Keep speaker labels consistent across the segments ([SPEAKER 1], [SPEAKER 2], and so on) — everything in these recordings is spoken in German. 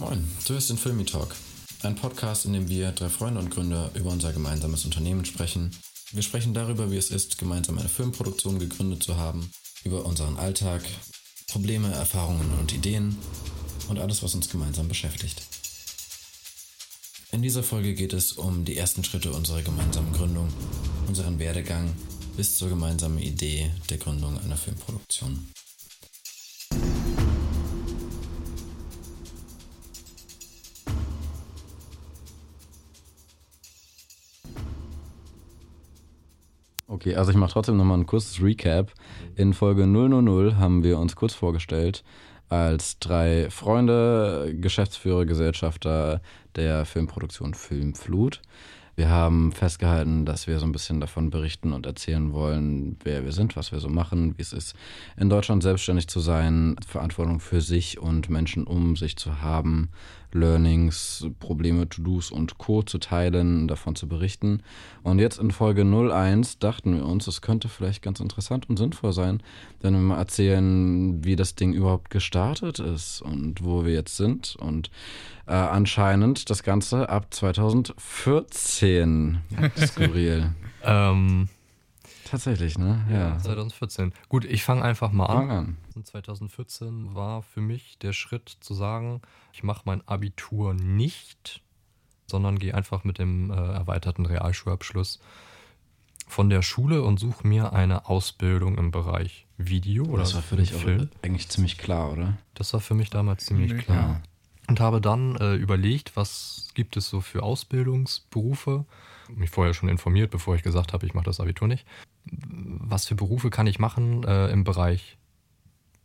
[SPEAKER 1] Moin, du hörst den Filmi Talk, ein Podcast, in dem wir, drei Freunde und Gründer, über unser gemeinsames Unternehmen sprechen. Wir sprechen darüber, wie es ist, gemeinsam eine Filmproduktion gegründet zu haben, über unseren Alltag, Probleme, Erfahrungen und Ideen und alles, was uns gemeinsam beschäftigt. In dieser Folge geht es um die ersten Schritte unserer gemeinsamen Gründung, unseren Werdegang bis zur gemeinsamen Idee der Gründung einer Filmproduktion. Okay, also ich mache trotzdem nochmal ein kurzes Recap. In Folge 000 haben wir uns kurz vorgestellt als drei Freunde, Geschäftsführer, Gesellschafter der Filmproduktion Filmflut. Wir haben festgehalten, dass wir so ein bisschen davon berichten und erzählen wollen, wer wir sind, was wir so machen, wie es ist, in Deutschland selbstständig zu sein, Verantwortung für sich und Menschen um sich zu haben, Learnings, Probleme, To-Dos und Co. zu teilen, davon zu berichten. Und jetzt in Folge 01 dachten wir uns, es könnte vielleicht ganz interessant und sinnvoll sein, wenn wir mal erzählen, wie das Ding überhaupt gestartet ist und wo wir jetzt sind. Und äh, anscheinend das Ganze ab 2014. Skurril.
[SPEAKER 2] ähm,
[SPEAKER 1] Tatsächlich, ne? Ja.
[SPEAKER 2] 2014. Gut, ich fange einfach mal
[SPEAKER 1] Fang
[SPEAKER 2] an.
[SPEAKER 1] an.
[SPEAKER 2] 2014 war für mich der Schritt zu sagen, ich mache mein Abitur nicht, sondern gehe einfach mit dem äh, erweiterten Realschulabschluss von der Schule und suche mir eine Ausbildung im Bereich Video oder
[SPEAKER 1] Das war für dich auch
[SPEAKER 2] Film.
[SPEAKER 1] eigentlich ziemlich klar, oder?
[SPEAKER 2] Das war für mich damals ziemlich
[SPEAKER 3] Nee.
[SPEAKER 2] klar.
[SPEAKER 1] Ja.
[SPEAKER 2] Und habe dann äh, überlegt, was gibt es so für Ausbildungsberufe. Mich vorher schon informiert, bevor ich gesagt habe, ich mache das Abitur nicht. Was für Berufe kann ich machen äh, im Bereich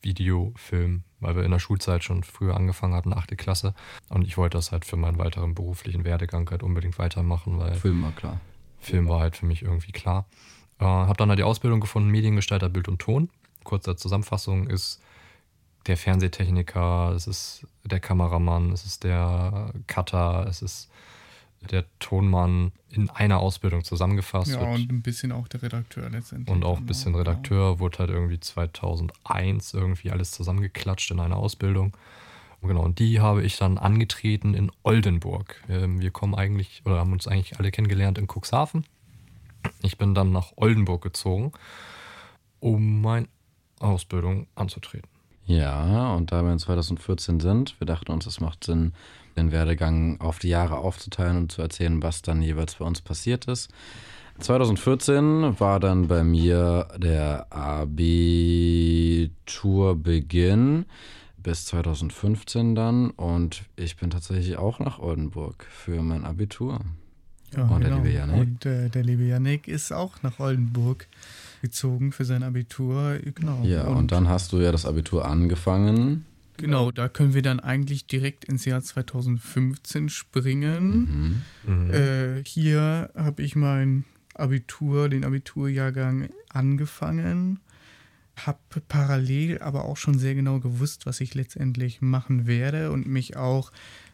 [SPEAKER 2] Video, Film, weil wir in der Schulzeit schon früher angefangen hatten, achte Klasse. Und ich wollte das halt für meinen weiteren beruflichen Werdegang halt unbedingt weitermachen, weil
[SPEAKER 1] Film war klar.
[SPEAKER 2] Film war halt für mich irgendwie klar. Äh, habe dann halt die Ausbildung gefunden, Mediengestalter Bild und Ton. Kurze Zusammenfassung ist der Fernsehtechniker, es ist der Kameramann, es ist der Cutter, es ist der Tonmann in einer Ausbildung zusammengefasst.
[SPEAKER 3] Ja,
[SPEAKER 2] wird-
[SPEAKER 3] und ein bisschen auch der Redakteur letztendlich.
[SPEAKER 2] und auch ein
[SPEAKER 3] Genau,
[SPEAKER 2] bisschen
[SPEAKER 3] genau.
[SPEAKER 2] Redakteur, wurde halt irgendwie 2001 irgendwie alles zusammengeklatscht in einer Ausbildung. Und Genau, und die habe ich dann angetreten in Oldenburg. Ähm, Wir kommen eigentlich, oder haben uns eigentlich alle kennengelernt in Cuxhaven. Ich bin dann nach Oldenburg gezogen, um meine Ausbildung anzutreten.
[SPEAKER 1] Ja, und da wir in 2014 sind, wir dachten uns, es macht Sinn, den Werdegang auf die Jahre aufzuteilen und zu erzählen, was dann jeweils bei uns passiert ist. 2014 war dann bei mir der Abiturbeginn bis 2015 dann und ich bin tatsächlich auch nach Oldenburg für mein Abitur.
[SPEAKER 3] Ja,
[SPEAKER 1] Und der
[SPEAKER 3] genau.
[SPEAKER 1] liebe Yannick?
[SPEAKER 3] Und äh, der liebe Yannick ist auch nach Oldenburg gezogen für sein Abitur. Genau.
[SPEAKER 1] Ja, und dann hast du ja das Abitur angefangen.
[SPEAKER 3] Genau, da können wir dann eigentlich direkt ins Jahr 2015 springen.
[SPEAKER 1] Mhm.
[SPEAKER 3] Äh, hier habe ich mein Abitur, den Abiturjahrgang angefangen, habe parallel aber auch schon sehr genau gewusst, was ich letztendlich machen werde und mich auch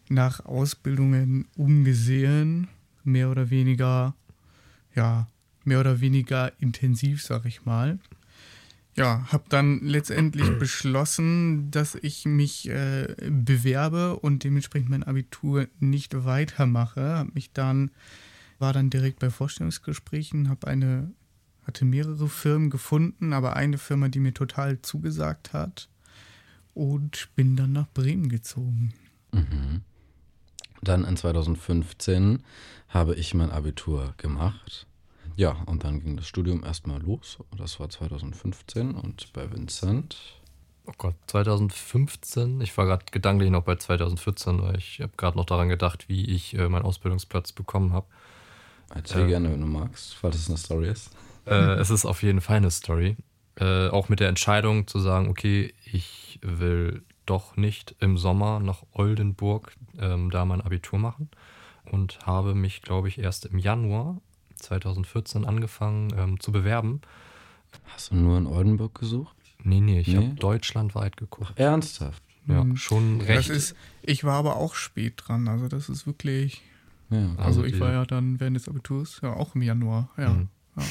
[SPEAKER 3] nach Ausbildungen umgesehen, mehr oder weniger, ja, mehr oder weniger intensiv, sag ich mal. Ja, habe dann letztendlich beschlossen, dass ich mich äh, bewerbe und dementsprechend mein Abitur nicht weitermache. Hab mich dann war dann direkt bei Vorstellungsgesprächen, habe eine hatte mehrere Firmen gefunden, aber eine Firma, die mir total zugesagt hat und bin dann nach Bremen gezogen.
[SPEAKER 1] Mhm. Dann in 2015 habe ich mein Abitur gemacht. Ja, und dann ging das Studium erstmal los. Das war 2015 und bei Vincent.
[SPEAKER 2] Oh Gott, 2015, ich war gerade gedanklich noch bei 2014, weil ich habe gerade noch daran gedacht, wie ich äh, meinen Ausbildungsplatz bekommen habe.
[SPEAKER 1] Erzähl
[SPEAKER 2] Äh.
[SPEAKER 1] gerne, wenn du magst, falls es eine Story ist.
[SPEAKER 2] Äh, es ist auf jeden Fall eine Story. Äh, auch mit der Entscheidung zu sagen, okay, ich will doch nicht im Sommer nach Oldenburg ähm, da mein Abitur machen und habe mich, glaube ich, erst im Januar 2014 angefangen ähm, zu bewerben.
[SPEAKER 1] Hast du nur in Oldenburg gesucht?
[SPEAKER 2] Nee, nee, ich
[SPEAKER 1] Nee?
[SPEAKER 2] habe deutschlandweit geguckt.
[SPEAKER 1] Ernsthaft?
[SPEAKER 2] Ja,
[SPEAKER 3] Mhm.
[SPEAKER 2] schon recht.
[SPEAKER 3] Das ist, ich war aber auch spät dran, also das ist wirklich,
[SPEAKER 1] Ja.
[SPEAKER 3] also
[SPEAKER 2] Also
[SPEAKER 3] ich
[SPEAKER 2] die-
[SPEAKER 3] war ja dann während des Abiturs ja auch im Januar, ja.
[SPEAKER 2] Mhm.
[SPEAKER 3] ja.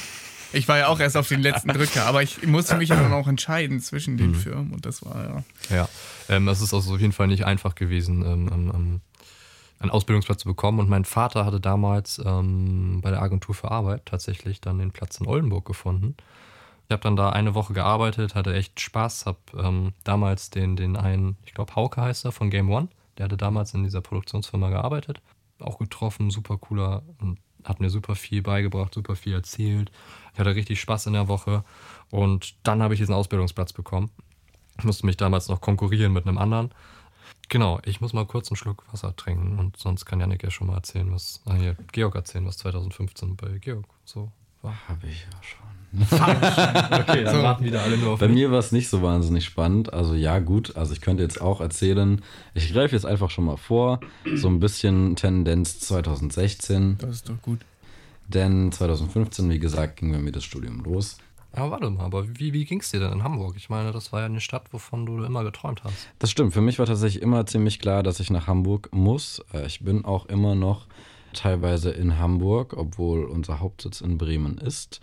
[SPEAKER 3] Ich war ja auch erst auf den letzten Drücker, aber ich musste mich ja dann auch entscheiden zwischen den
[SPEAKER 2] Mhm.
[SPEAKER 3] Firmen und das war ja.
[SPEAKER 2] Ja, ähm, es ist also auf jeden Fall nicht einfach gewesen, ähm, ähm, ähm, einen Ausbildungsplatz zu bekommen. Und mein Vater hatte damals ähm, bei der Agentur für Arbeit tatsächlich dann den Platz in Oldenburg gefunden. Ich habe dann da eine Woche gearbeitet, hatte echt Spaß, habe ähm, damals den, den einen, ich glaube Hauke heißt er, von Game One, der hatte damals in dieser Produktionsfirma gearbeitet, auch getroffen, super cooler und hat mir super viel beigebracht, super viel erzählt. Ich hatte richtig Spaß in der Woche und dann habe ich diesen Ausbildungsplatz bekommen. Ich musste mich damals noch konkurrieren mit einem anderen. Genau, ich muss mal kurz einen Schluck Wasser trinken und sonst kann Janik ja schon mal erzählen, was, ah, hier, Georg erzählen, was 2015 bei Georg so war.
[SPEAKER 1] Habe ich ja schon.
[SPEAKER 2] Okay, dann
[SPEAKER 3] So.
[SPEAKER 2] warten wieder alle nur auf
[SPEAKER 1] Bei
[SPEAKER 2] mich.
[SPEAKER 1] mir war es nicht so wahnsinnig spannend. Also ja, gut. Also ich könnte jetzt auch erzählen. Ich greife jetzt einfach schon mal vor. So ein bisschen Tendenz 2016.
[SPEAKER 3] Das ist doch gut.
[SPEAKER 1] Denn 2015, wie gesagt, ging bei mir das Studium los.
[SPEAKER 2] Aber warte mal, aber wie, wie ging es dir denn in Hamburg? Ich meine, das war ja eine Stadt, wovon du immer geträumt hast.
[SPEAKER 1] Das stimmt. Für mich war tatsächlich immer ziemlich klar, dass ich nach Hamburg muss. Äh, Ich bin auch immer noch teilweise in Hamburg, obwohl unser Hauptsitz in Bremen ist.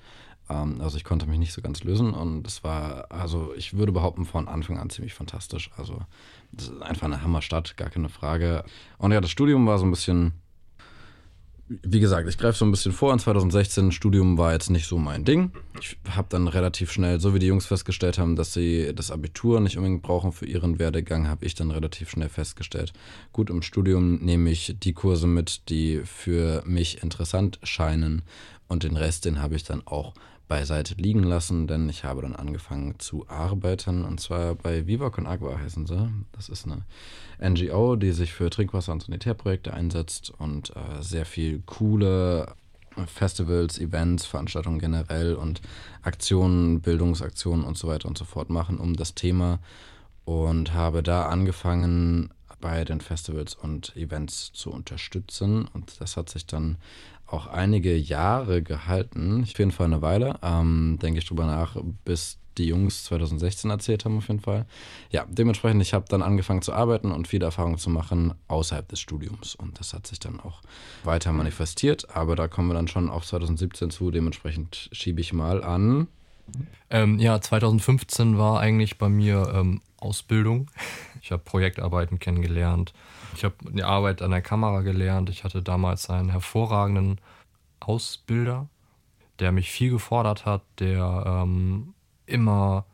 [SPEAKER 1] Ähm, Also ich konnte mich nicht so ganz lösen und es war, also ich würde behaupten, von Anfang an ziemlich fantastisch. Also das ist einfach eine Hammerstadt, gar keine Frage. Und ja, das Studium war so ein bisschen, wie gesagt, ich greife so ein bisschen vor. In 2016 Studium war jetzt nicht so mein Ding. Ich habe dann relativ schnell, so wie die Jungs festgestellt haben, dass sie das Abitur nicht unbedingt brauchen für ihren Werdegang, habe ich dann relativ schnell festgestellt. Gut, im Studium nehme ich die Kurse mit, die für mich interessant scheinen und den Rest, den habe ich dann auch beiseite liegen lassen, denn ich habe dann angefangen zu arbeiten und zwar bei Viva Con Agua heißen sie. Das ist eine NGO, die sich für Trinkwasser- und Sanitärprojekte einsetzt und äh, sehr viel coole Festivals, Events, Veranstaltungen generell und Aktionen, Bildungsaktionen und so weiter und so fort machen um das Thema und habe da angefangen bei den Festivals und Events zu unterstützen und das hat sich dann auch einige Jahre gehalten, auf jeden Fall eine Weile, ähm, denke ich drüber nach, bis die Jungs 2016 erzählt haben auf jeden Fall. Ja, dementsprechend, ich habe dann angefangen zu arbeiten und viele Erfahrungen zu machen außerhalb des Studiums und das hat sich dann auch weiter manifestiert, aber da kommen wir dann schon auf 2017 zu, dementsprechend schiebe ich mal an.
[SPEAKER 2] Ähm, ja, 2015 war eigentlich bei mir ähm, Ausbildung. Ich habe Projektarbeiten kennengelernt. Ich habe die Arbeit an der Kamera gelernt. Ich hatte damals einen hervorragenden Ausbilder, der mich viel gefordert hat, der ähm, immer,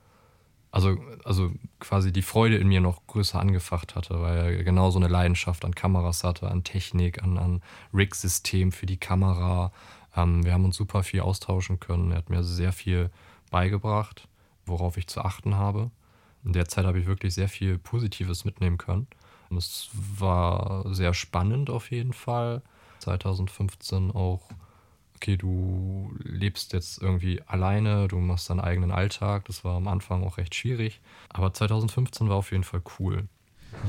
[SPEAKER 2] also, also quasi die Freude in mir noch größer angefacht hatte, weil er genau so eine Leidenschaft an Kameras hatte, an Technik, an, an Rig-System für die Kamera. Ähm, wir haben uns super viel austauschen können. Er hat mir sehr viel beigebracht, worauf ich zu achten habe. In der Zeit habe ich wirklich sehr viel Positives mitnehmen können. Es war sehr spannend auf jeden Fall. 2015 auch, okay, du lebst jetzt irgendwie alleine, du machst deinen eigenen Alltag. Das war am Anfang auch recht schwierig. Aber 2015 war auf jeden Fall cool.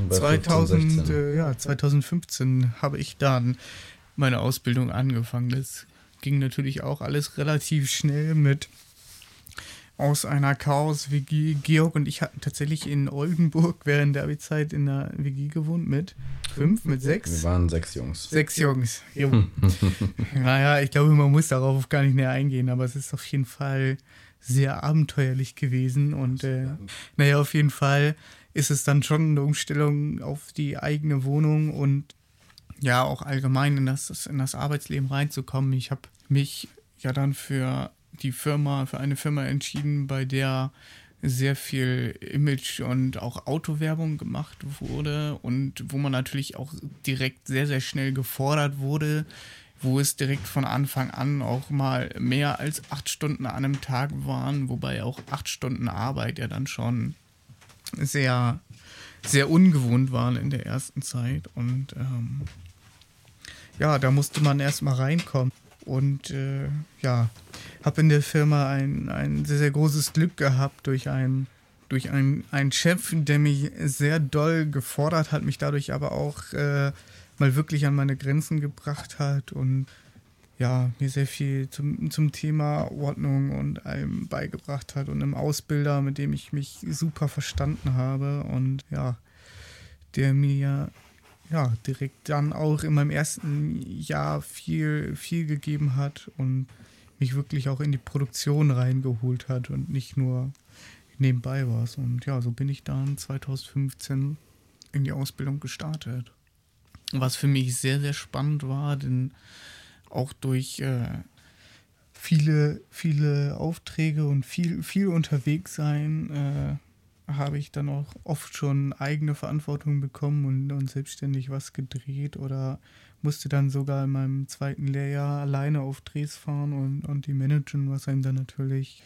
[SPEAKER 1] Bei
[SPEAKER 3] 2000,
[SPEAKER 1] 15, 16.
[SPEAKER 3] äh, ja, 2015 habe ich dann meine Ausbildung angefangen. Das ging natürlich auch alles relativ schnell mit aus einer Chaos-WG. Georg und ich hatten tatsächlich in Oldenburg während der Abi-Zeit in einer WG gewohnt mit fünf, mit
[SPEAKER 1] Wir
[SPEAKER 3] sechs.
[SPEAKER 1] waren sechs Jungs.
[SPEAKER 3] Sechs Jungs. Jo. naja, ich glaube, man muss darauf gar nicht näher eingehen, aber es ist auf jeden Fall sehr abenteuerlich gewesen. Und äh, naja, auf jeden Fall ist es dann schon eine Umstellung auf die eigene Wohnung und ja, auch allgemein in das, in das Arbeitsleben reinzukommen. Ich habe mich ja dann für die Firma, für eine Firma entschieden, bei der sehr viel Image und auch Autowerbung gemacht wurde und wo man natürlich auch direkt sehr, sehr schnell gefordert wurde, wo es direkt von Anfang an auch mal mehr als acht Stunden an einem Tag waren, wobei auch acht Stunden Arbeit ja dann schon sehr, sehr ungewohnt waren in der ersten Zeit und ähm, ja, da musste man erstmal reinkommen. Und äh, ja, habe in der Firma ein, ein sehr, sehr großes Glück gehabt durch einen durch einen, Chef, der mich sehr doll gefordert hat, mich dadurch aber auch äh, mal wirklich an meine Grenzen gebracht hat und ja, mir sehr viel zum, zum Thema Ordnung und allem beigebracht hat und einem Ausbilder, mit dem ich mich super verstanden habe. Und ja, der mir ja direkt dann auch in meinem ersten Jahr viel, viel gegeben hat und mich wirklich auch in die Produktion reingeholt hat und nicht nur nebenbei war. Und ja, so bin ich dann 2015 in die Ausbildung gestartet. Was für mich sehr, sehr spannend war, denn auch durch äh, viele, viele Aufträge und viel, viel unterwegs sein, äh, habe ich dann auch oft schon eigene Verantwortung bekommen und, und selbstständig was gedreht oder musste dann sogar in meinem zweiten Lehrjahr alleine auf Drehs fahren und, und die managen, was einem dann natürlich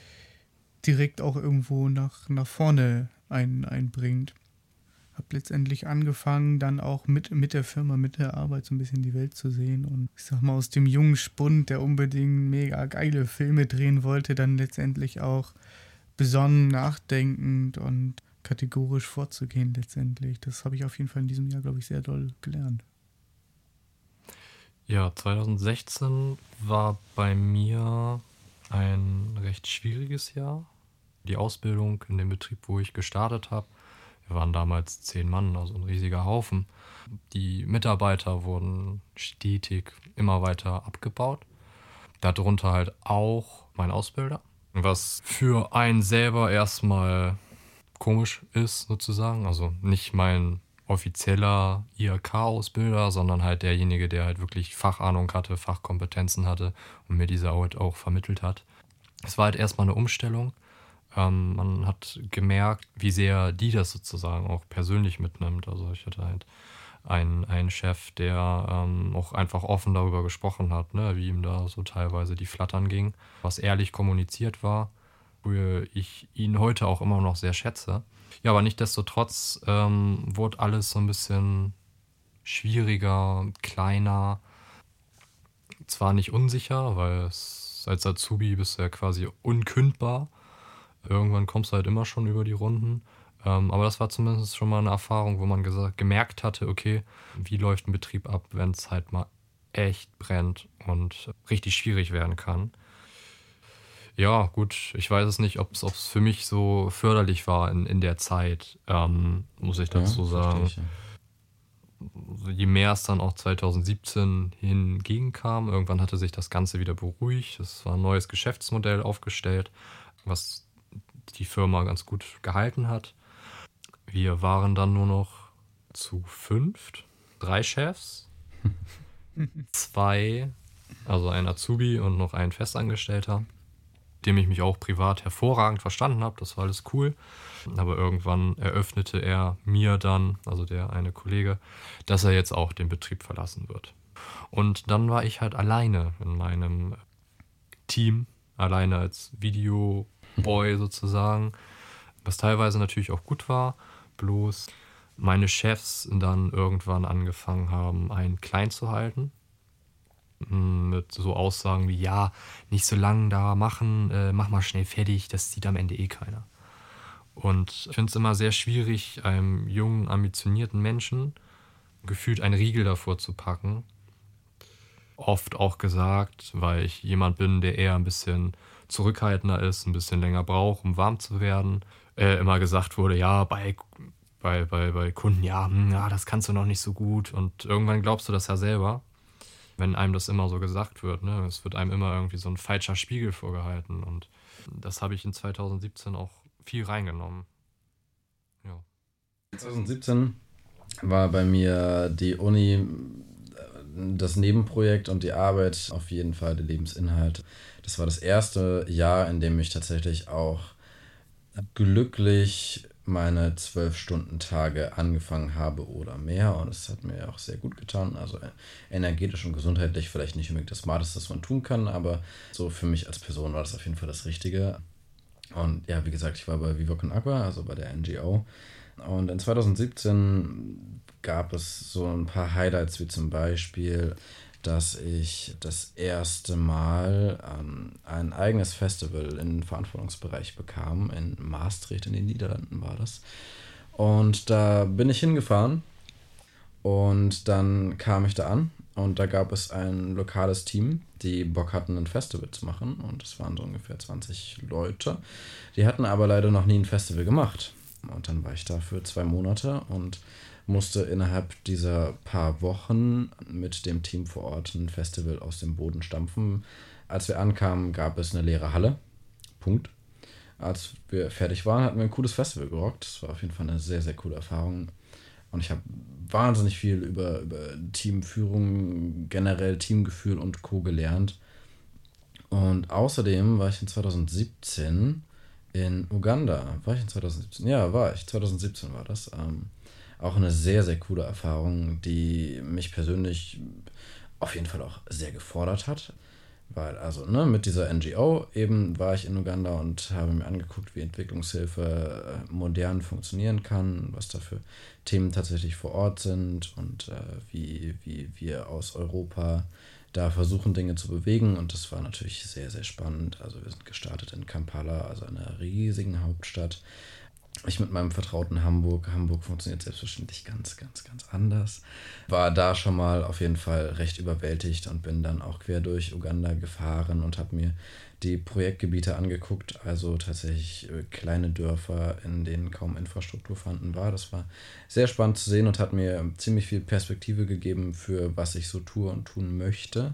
[SPEAKER 3] direkt auch irgendwo nach, nach vorne ein, einbringt. Habe letztendlich angefangen, dann auch mit, mit der Firma, mit der Arbeit so ein bisschen die Welt zu sehen. Und ich sag mal, aus dem jungen Spund, der unbedingt mega geile Filme drehen wollte, dann letztendlich auch besonnen, nachdenkend und kategorisch vorzugehen letztendlich. Das habe ich auf jeden Fall in diesem Jahr, glaube ich, sehr doll gelernt.
[SPEAKER 2] Ja, 2016 war bei mir ein recht schwieriges Jahr. Die Ausbildung in dem Betrieb, wo ich gestartet habe, wir waren damals zehn Mann, also ein riesiger Haufen. Die Mitarbeiter wurden stetig immer weiter abgebaut. Darunter halt auch mein Ausbilder. Was für einen selber erstmal komisch ist, sozusagen. Also nicht mein offizieller IHK-Ausbilder, sondern halt derjenige, der halt wirklich Fachahnung hatte, Fachkompetenzen hatte und mir diese halt auch vermittelt hat. Es war halt erstmal eine Umstellung. Ähm, man hat gemerkt, wie sehr die das sozusagen auch persönlich mitnimmt. Also ich hatte halt einen, einen Chef, der ähm, auch einfach offen darüber gesprochen hat, ne, wie ihm da so teilweise die Flattern ging, was ehrlich kommuniziert war, wo ich ihn heute auch immer noch sehr schätze. Ja, aber nichtdestotrotz ähm, wurde alles so ein bisschen schwieriger, kleiner. Zwar nicht unsicher, weil es, als Azubi bist du ja quasi unkündbar. Irgendwann kommst du halt immer schon über die Runden. Ähm, aber das war zumindest schon mal eine Erfahrung, wo man gesagt, gemerkt hatte, okay, wie läuft ein Betrieb ab, wenn es halt mal echt brennt und richtig schwierig werden kann. Ja, gut, ich weiß es nicht, ob es für mich so förderlich war in, in der Zeit, ähm, muss ich dazu ja, sagen. Ich, ja. Je mehr es dann auch 2017 hingegen irgendwann hatte sich das Ganze wieder beruhigt. Es war ein neues Geschäftsmodell aufgestellt, was die Firma ganz gut gehalten hat. Wir waren dann nur noch zu fünft, drei Chefs, zwei, also ein Azubi und noch ein Festangestellter dem ich mich auch privat hervorragend verstanden habe. Das war alles cool. Aber irgendwann eröffnete er mir dann, also der eine Kollege, dass er jetzt auch den Betrieb verlassen wird. Und dann war ich halt alleine in meinem Team, alleine als Videoboy sozusagen, was teilweise natürlich auch gut war, bloß meine Chefs dann irgendwann angefangen haben, einen klein zu halten mit so Aussagen wie, ja, nicht so lange da machen, äh, mach mal schnell fertig, das sieht am Ende eh keiner. Und ich finde es immer sehr schwierig, einem jungen, ambitionierten Menschen gefühlt einen Riegel davor zu packen. Oft auch gesagt, weil ich jemand bin, der eher ein bisschen zurückhaltender ist, ein bisschen länger braucht, um warm zu werden. Äh, immer gesagt wurde, ja, bei, bei, bei, bei Kunden, ja, hm, ja, das kannst du noch nicht so gut. Und irgendwann glaubst du das ja selber wenn einem das immer so gesagt wird. Ne? Es wird einem immer irgendwie so ein falscher Spiegel vorgehalten. Und das habe ich in 2017 auch viel reingenommen. Ja.
[SPEAKER 1] 2017 war bei mir die Uni äh, das Nebenprojekt und die Arbeit auf jeden Fall der Lebensinhalt. Das war das erste Jahr, in dem ich tatsächlich auch glücklich meine zwölf Stunden Tage angefangen habe oder mehr und es hat mir auch sehr gut getan. Also energetisch und gesundheitlich vielleicht nicht unbedingt das Smarteste, was man tun kann, aber so für mich als Person war das auf jeden Fall das Richtige. Und ja, wie gesagt, ich war bei Viva Con Aqua, also bei der NGO. Und in 2017 gab es so ein paar Highlights, wie zum Beispiel dass ich das erste Mal ähm, ein eigenes Festival im Verantwortungsbereich bekam. In Maastricht in den Niederlanden war das. Und da bin ich hingefahren und dann kam ich da an und da gab es ein lokales Team, die Bock hatten, ein Festival zu machen. Und es waren so ungefähr 20 Leute. Die hatten aber leider noch nie ein Festival gemacht. Und dann war ich da für zwei Monate und musste innerhalb dieser paar Wochen mit dem Team vor Ort ein Festival aus dem Boden stampfen. als wir ankamen, gab es eine leere Halle. Punkt. Als wir fertig waren, hatten wir ein cooles Festival gerockt. Das war auf jeden Fall eine sehr, sehr coole Erfahrung. Und ich habe wahnsinnig viel über, über Teamführung, generell Teamgefühl und Co. gelernt. Und außerdem war ich in 2017 in Uganda. War ich in 2017? Ja, war ich. 2017 war das. Ähm, auch eine sehr, sehr coole Erfahrung, die mich persönlich auf jeden Fall auch sehr gefordert hat. Weil, also, ne, mit dieser NGO eben war ich in Uganda und habe mir angeguckt, wie Entwicklungshilfe äh, modern funktionieren kann, was da für Themen tatsächlich vor Ort sind und äh, wie, wie wir aus Europa da versuchen, Dinge zu bewegen. Und das war natürlich sehr, sehr spannend. Also, wir sind gestartet in Kampala, also einer riesigen Hauptstadt ich mit meinem vertrauten Hamburg. Hamburg funktioniert selbstverständlich ganz, ganz, ganz anders. War da schon mal auf jeden Fall recht überwältigt und bin dann auch quer durch Uganda gefahren und habe mir die Projektgebiete angeguckt. Also tatsächlich äh, kleine Dörfer, in denen kaum Infrastruktur vorhanden war. Das war sehr spannend zu sehen und hat mir ziemlich viel Perspektive gegeben für was ich so tue und tun möchte.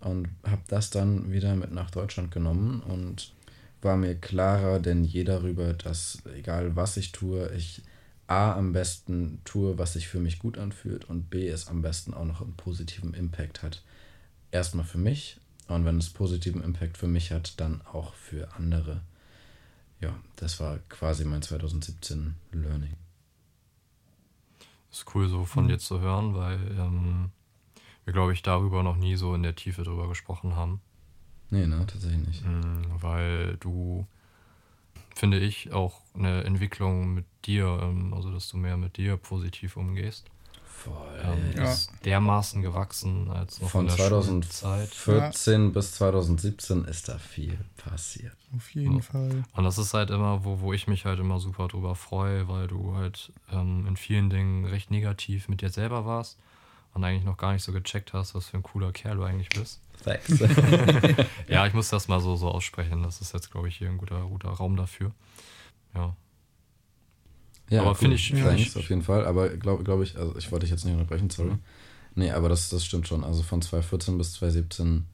[SPEAKER 1] Und habe das dann wieder mit nach Deutschland genommen und war mir klarer denn je darüber, dass egal was ich tue, ich A am besten tue, was sich für mich gut anfühlt und B es am besten auch noch einen positiven Impact hat. Erstmal für mich und wenn es positiven Impact für mich hat, dann auch für andere. Ja, das war quasi mein 2017 Learning.
[SPEAKER 2] Das ist cool so von mhm. dir zu hören, weil ähm, wir, glaube ich, darüber noch nie so in der Tiefe drüber gesprochen haben.
[SPEAKER 1] Nee, ne, tatsächlich nicht.
[SPEAKER 2] Mhm, weil du, finde ich, auch eine Entwicklung mit dir, ähm, also dass du mehr mit dir positiv umgehst. Voll. Ähm, ja. Ist dermaßen gewachsen als noch
[SPEAKER 1] Von 2014 ja. bis 2017 ist da viel passiert.
[SPEAKER 3] Auf jeden ja. Fall.
[SPEAKER 2] Und das ist halt immer, wo, wo ich mich halt immer super drüber freue, weil du halt ähm, in vielen Dingen recht negativ mit dir selber warst und eigentlich noch gar nicht so gecheckt hast, was für ein cooler Kerl du eigentlich bist. Thanks. ja, ich muss das mal so, so aussprechen. Das ist jetzt, glaube ich, hier ein guter, guter Raum dafür. Ja.
[SPEAKER 1] Ja, aber finde ich. Ja, ich auf jeden Fall. Aber glaube glaub ich, also ich wollte dich jetzt nicht unterbrechen, sorry. Mhm. Nee, aber das, das stimmt schon. Also von 2014 bis 2017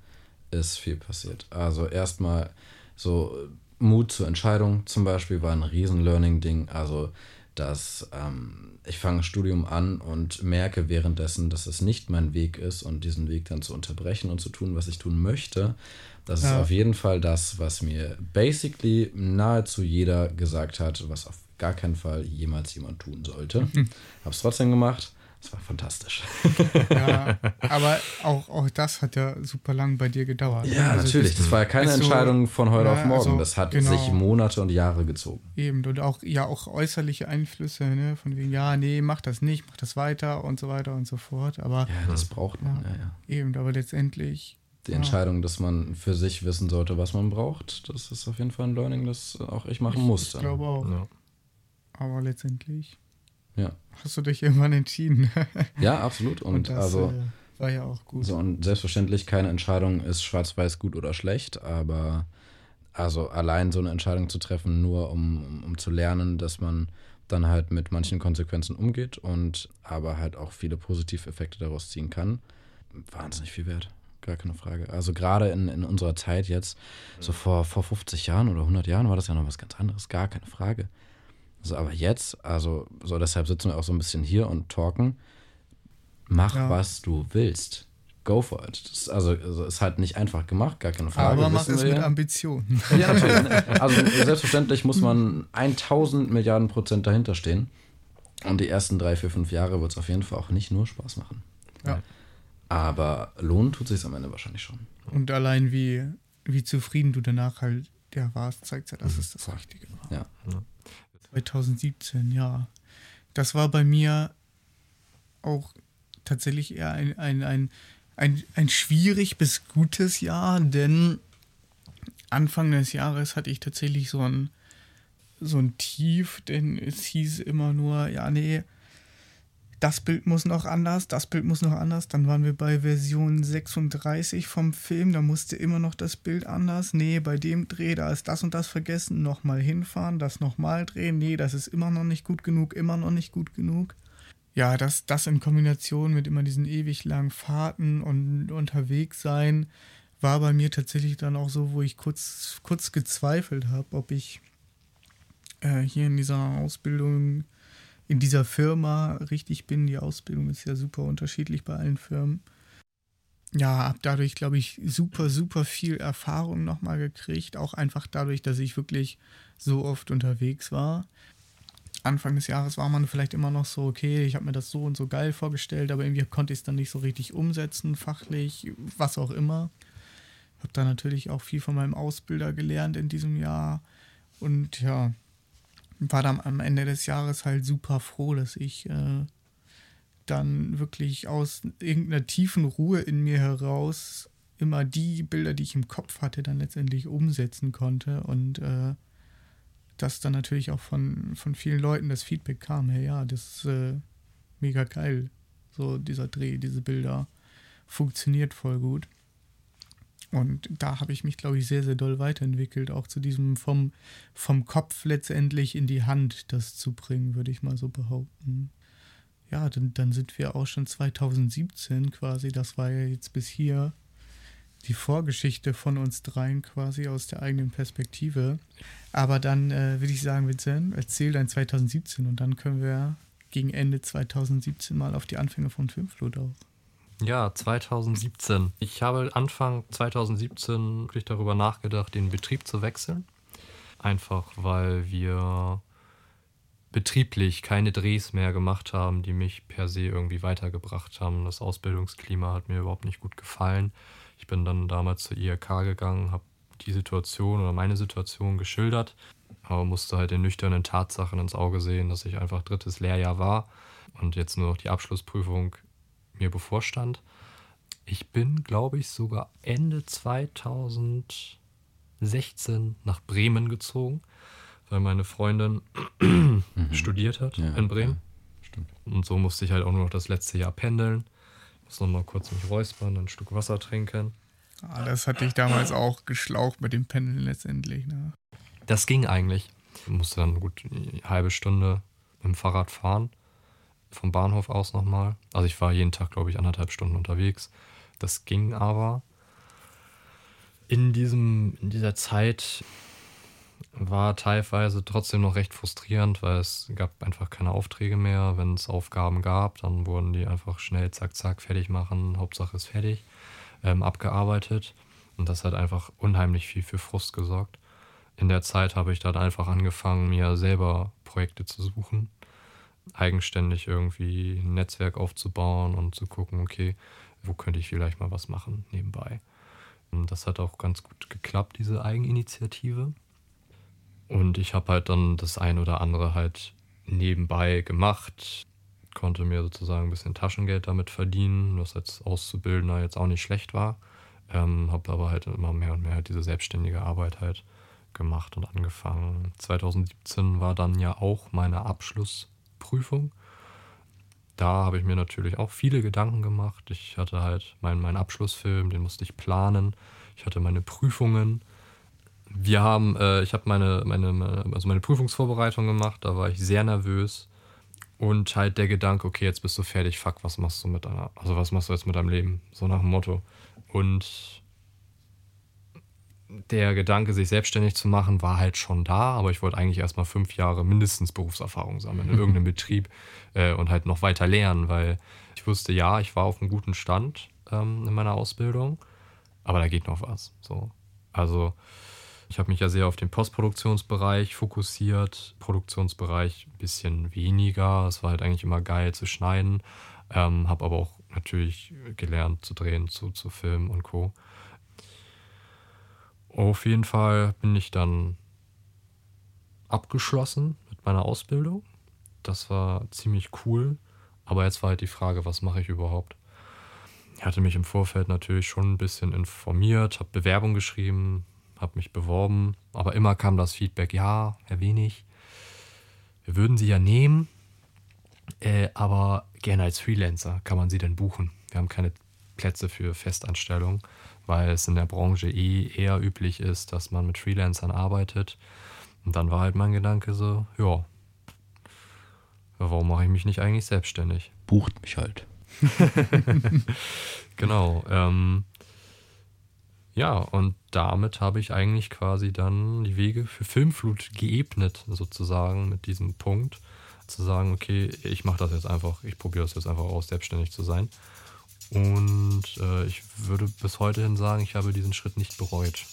[SPEAKER 1] ist viel passiert. Also erstmal so Mut zur Entscheidung zum Beispiel war ein riesen Learning-Ding. Also dass ähm, ich fange ein Studium an und merke währenddessen, dass es nicht mein Weg ist und diesen Weg dann zu unterbrechen und zu tun, was ich tun möchte. Das ja. ist auf jeden Fall das, was mir basically nahezu jeder gesagt hat, was auf gar keinen Fall jemals jemand tun sollte. Hab's trotzdem gemacht das war fantastisch.
[SPEAKER 3] Ja, aber auch, auch das hat ja super lang bei dir gedauert.
[SPEAKER 1] Ja, also natürlich. Das, war ja keine Entscheidung von heute ja, auf morgen. Also, das hat genau. sich Monate und Jahre gezogen.
[SPEAKER 3] Eben, und auch, ja, auch äußerliche Einflüsse, ne? Von wegen, ja, nee, mach das nicht, mach das weiter und so weiter und so fort. Aber,
[SPEAKER 1] ja, das braucht man, ja, ja.
[SPEAKER 3] Eben, aber letztendlich.
[SPEAKER 1] Die Entscheidung, dass man für sich wissen sollte, was man braucht, das ist auf jeden Fall ein Learning, das auch ich machen ich, musste.
[SPEAKER 3] Ich glaube auch. Aber letztendlich
[SPEAKER 1] ja.
[SPEAKER 3] Hast du dich irgendwann entschieden?
[SPEAKER 1] ja, absolut. Und, und das, also
[SPEAKER 3] äh, war ja auch gut.
[SPEAKER 1] So, und selbstverständlich keine Entscheidung ist schwarz-weiß gut oder schlecht, aber also allein so eine Entscheidung zu treffen, nur um, um, um zu lernen, dass man dann halt mit manchen Konsequenzen umgeht und aber halt auch viele positive Effekte daraus ziehen kann, wahnsinnig viel wert. Gar keine Frage. Also gerade in, in unserer Zeit jetzt, so vor, vor 50 Jahren oder 100 Jahren war das ja noch was ganz anderes, gar keine Frage. So, aber jetzt, also so deshalb sitzen wir auch so ein bisschen hier und talken. Mach, ja. was du willst. Go for it. Das, also, also ist halt nicht einfach gemacht, gar keine Frage.
[SPEAKER 3] Aber mach es mit Ambition.
[SPEAKER 1] Ja, natürlich. Also selbstverständlich muss man 1000 Milliarden Prozent dahinter stehen. Und die ersten drei, vier, fünf Jahre wird es auf jeden Fall auch nicht nur Spaß machen.
[SPEAKER 3] Ja.
[SPEAKER 1] Aber lohnen tut sich am Ende wahrscheinlich schon.
[SPEAKER 3] Und allein wie, wie zufrieden du danach halt ja, warst, zeigt ja, dass mhm. es das Richtige war.
[SPEAKER 1] Ja. Ja.
[SPEAKER 3] 2017, ja. Das war bei mir auch tatsächlich eher ein, ein, ein, ein, ein schwierig bis gutes Jahr, denn Anfang des Jahres hatte ich tatsächlich so ein, so ein Tief, denn es hieß immer nur, ja, nee, das Bild muss noch anders, das Bild muss noch anders. Dann waren wir bei Version 36 vom Film, da musste immer noch das Bild anders. Nee, bei dem Dreh, da ist das und das vergessen, nochmal hinfahren, das nochmal drehen. Nee, das ist immer noch nicht gut genug, immer noch nicht gut genug. Ja, das, das in Kombination mit immer diesen ewig langen Fahrten und unterwegs sein, war bei mir tatsächlich dann auch so, wo ich kurz, kurz gezweifelt habe, ob ich äh, hier in dieser Ausbildung, in dieser Firma richtig bin. Die Ausbildung ist ja super unterschiedlich bei allen Firmen. Ja, habe dadurch, glaube ich, super, super viel Erfahrung nochmal gekriegt. Auch einfach dadurch, dass ich wirklich so oft unterwegs war. Anfang des Jahres war man vielleicht immer noch so, okay, ich habe mir das so und so geil vorgestellt, aber irgendwie konnte ich es dann nicht so richtig umsetzen, fachlich, was auch immer. Habe da natürlich auch viel von meinem Ausbilder gelernt in diesem Jahr und ja, war dann am Ende des Jahres halt super froh, dass ich äh, dann wirklich aus irgendeiner tiefen Ruhe in mir heraus immer die Bilder, die ich im Kopf hatte, dann letztendlich umsetzen konnte und äh, dass dann natürlich auch von, von vielen Leuten das Feedback kam, hey ja, das ist äh, mega geil. So dieser Dreh, diese Bilder funktioniert voll gut. Und da habe ich mich, glaube ich, sehr, sehr doll weiterentwickelt, auch zu diesem vom, vom Kopf letztendlich in die Hand das zu bringen, würde ich mal so behaupten. Ja, dann, dann sind wir auch schon 2017 quasi, das war ja jetzt bis hier die Vorgeschichte von uns dreien quasi aus der eigenen Perspektive. Aber dann äh, würde ich sagen, Vincent, erzähl dein 2017 und dann können wir gegen Ende 2017 mal auf die Anfänge von Filmflut auch.
[SPEAKER 2] Ja, 2017. Ich habe Anfang 2017 wirklich darüber nachgedacht, den Betrieb zu wechseln. Einfach weil wir betrieblich keine Drehs mehr gemacht haben, die mich per se irgendwie weitergebracht haben. Das Ausbildungsklima hat mir überhaupt nicht gut gefallen. Ich bin dann damals zur IRK gegangen, habe die Situation oder meine Situation geschildert, aber musste halt den nüchternen Tatsachen ins Auge sehen, dass ich einfach drittes Lehrjahr war und jetzt nur noch die Abschlussprüfung mir bevorstand. Ich bin, glaube ich, sogar Ende 2016 nach Bremen gezogen, weil meine Freundin mhm. studiert hat ja, in Bremen. Ja, und so musste ich halt auch nur noch das letzte Jahr pendeln muss noch mal kurz mich räuspern, ein Stück Wasser trinken.
[SPEAKER 3] Ah, das hatte ich damals auch geschlaucht mit dem Pendeln letztendlich. Ne?
[SPEAKER 2] Das ging eigentlich. Ich musste dann gut eine halbe Stunde mit dem Fahrrad fahren. Vom Bahnhof aus nochmal. Also ich war jeden Tag, glaube ich, anderthalb Stunden unterwegs. Das ging aber. In, diesem, in dieser Zeit war teilweise trotzdem noch recht frustrierend, weil es gab einfach keine Aufträge mehr. Wenn es Aufgaben gab, dann wurden die einfach schnell zack, zack, fertig machen. Hauptsache ist fertig, ähm, abgearbeitet. Und das hat einfach unheimlich viel für Frust gesorgt. In der Zeit habe ich dann einfach angefangen, mir selber Projekte zu suchen, eigenständig irgendwie ein Netzwerk aufzubauen und zu gucken, okay, wo könnte ich vielleicht mal was machen nebenbei. Und das hat auch ganz gut geklappt, diese Eigeninitiative. Und ich habe halt dann das ein oder andere halt nebenbei gemacht, konnte mir sozusagen ein bisschen Taschengeld damit verdienen, was als Auszubildender jetzt auch nicht schlecht war. Ähm, habe aber halt immer mehr und mehr halt diese selbstständige Arbeit halt gemacht und angefangen. 2017 war dann ja auch meine Abschlussprüfung. Da habe ich mir natürlich auch viele Gedanken gemacht. Ich hatte halt meinen, meinen Abschlussfilm, den musste ich planen. Ich hatte meine Prüfungen wir haben, äh, ich habe meine, meine, also meine Prüfungsvorbereitung gemacht, da war ich sehr nervös. Und halt der Gedanke, okay, jetzt bist du fertig, fuck, was machst du mit deiner, also was machst du jetzt mit deinem Leben? So nach dem Motto. Und der Gedanke, sich selbstständig zu machen, war halt schon da, aber ich wollte eigentlich erstmal fünf Jahre mindestens Berufserfahrung sammeln in irgendeinem Betrieb äh, und halt noch weiter lernen, weil ich wusste, ja, ich war auf einem guten Stand ähm, in meiner Ausbildung, aber da geht noch was. So. Also ich habe mich ja sehr auf den Postproduktionsbereich fokussiert, Produktionsbereich ein bisschen weniger. Es war halt eigentlich immer geil zu schneiden, ähm, habe aber auch natürlich gelernt zu drehen, zu, zu filmen und co. Auf jeden Fall bin ich dann abgeschlossen mit meiner Ausbildung. Das war ziemlich cool. Aber jetzt war halt die Frage, was mache ich überhaupt? Ich hatte mich im Vorfeld natürlich schon ein bisschen informiert, habe Bewerbung geschrieben, habe mich beworben, aber immer kam das Feedback, ja, Herr Wenig, wir würden Sie ja nehmen, äh, aber gerne als Freelancer kann man Sie denn buchen. Wir haben keine Plätze für Festanstellung, weil es in der Branche eh eher üblich ist, dass man mit Freelancern arbeitet. Und dann war halt mein Gedanke so, ja, warum mache ich mich nicht eigentlich selbstständig?
[SPEAKER 1] Bucht mich halt.
[SPEAKER 2] genau. Ähm, Ja, und damit habe ich eigentlich quasi dann die Wege für Filmflut geebnet, sozusagen, mit diesem Punkt. Zu sagen, okay, ich mache das jetzt einfach, ich probiere das jetzt einfach aus, selbstständig zu sein. Und äh, ich würde bis heute hin sagen, ich habe diesen Schritt nicht bereut.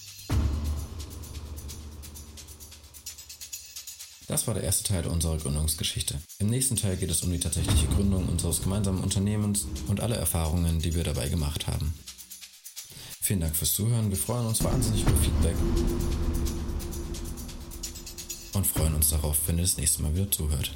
[SPEAKER 1] Das war der erste Teil unserer Gründungsgeschichte. Im nächsten Teil geht es um die tatsächliche Gründung unseres gemeinsamen Unternehmens und alle Erfahrungen, die wir dabei gemacht haben. Vielen Dank fürs Zuhören. Wir freuen uns wahnsinnig über Feedback und freuen uns darauf, wenn ihr das nächste Mal wieder zuhört.